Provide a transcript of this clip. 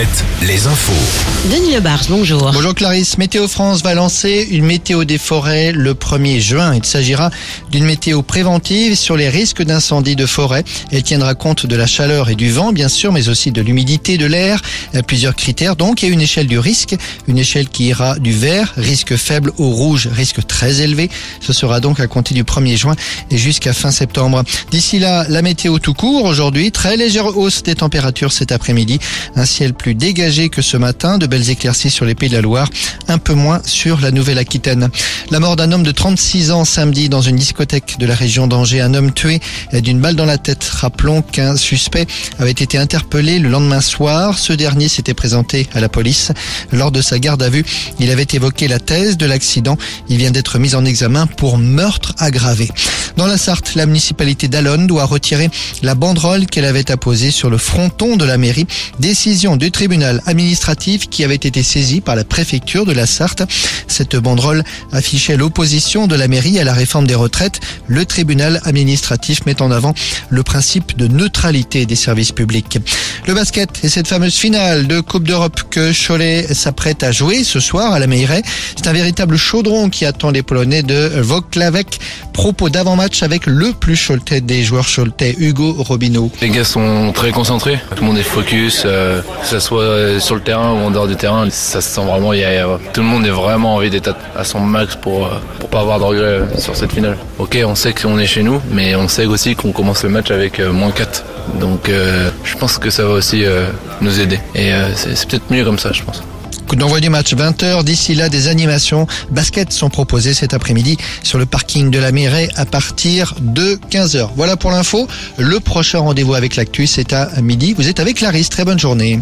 Mohamed, les infos. Denis Lebars, bonjour. Bonjour Clarisse, Météo France va lancer une météo des forêts le 1er juin. Il s'agira d'une météo préventive sur les risques d'incendie de forêt. Elle tiendra compte de la chaleur et du vent, bien sûr, mais aussi de l'humidité de l'air. Plusieurs critères donc et une échelle du risque. Une échelle qui ira du vert, risque faible, au rouge, risque très élevé. Ce sera donc à compter du 1er juin et jusqu'à fin septembre. D'ici là, la météo tout court aujourd'hui. Très légère hausse des températures cet après-midi. Un ciel plus dégagé que ce matin. De belles éclaircies sur les Pays de la Loire. Un peu moins sur la Nouvelle-Aquitaine. La mort d'un homme de 36 ans samedi dans une discothèque de la région d'Angers. Un homme tué d'une balle dans la tête. Rappelons qu'un suspect avait été interpellé le lendemain soir. Ce dernier s'était présenté à la police. Lors de sa garde à vue, il avait évoqué la thèse de l'accident. Il vient d'être mis en examen pour meurtre aggravé. Dans la Sarthe, la municipalité d'Alonne doit retirer la banderole qu'elle avait apposée sur le fronton de la mairie. Décision du tribunal administratif qui avait été saisi par la préfecture de la Sarthe. Cette banderole affichait l'opposition de la mairie à la réforme des retraites. Le tribunal administratif met en avant le principe de neutralité des services publics. Le basket et cette fameuse finale de Coupe d'Europe que Cholet s'apprête à jouer ce soir à la Meilleray. C'est un véritable chaudron qui attend les Polonais de Voklavek. Propos d'avant-match avec le plus choletais des joueurs choletais, Hugo Robineau. Les gars sont très concentrés, tout le monde est focus, euh, que ce soit sur le terrain ou en dehors du terrain. Ça se sent vraiment, y tout le monde est vraiment envie d'être à son max pour, euh, pas avoir de regrets sur cette finale. Ok, on sait qu'on est chez nous, mais on sait aussi qu'on commence le match avec euh, moins 4. Donc je pense que ça va aussi nous aider. Et c'est peut-être mieux comme ça, je pense. Coup d'envoi du match 20h. D'ici là, des animations basket sont proposées cet après-midi sur le parking de la Mairie à partir de 15h. Voilà pour l'info. Le prochain rendez-vous avec l'actu, c'est à midi. Vous êtes avec Clarisse. Très bonne journée.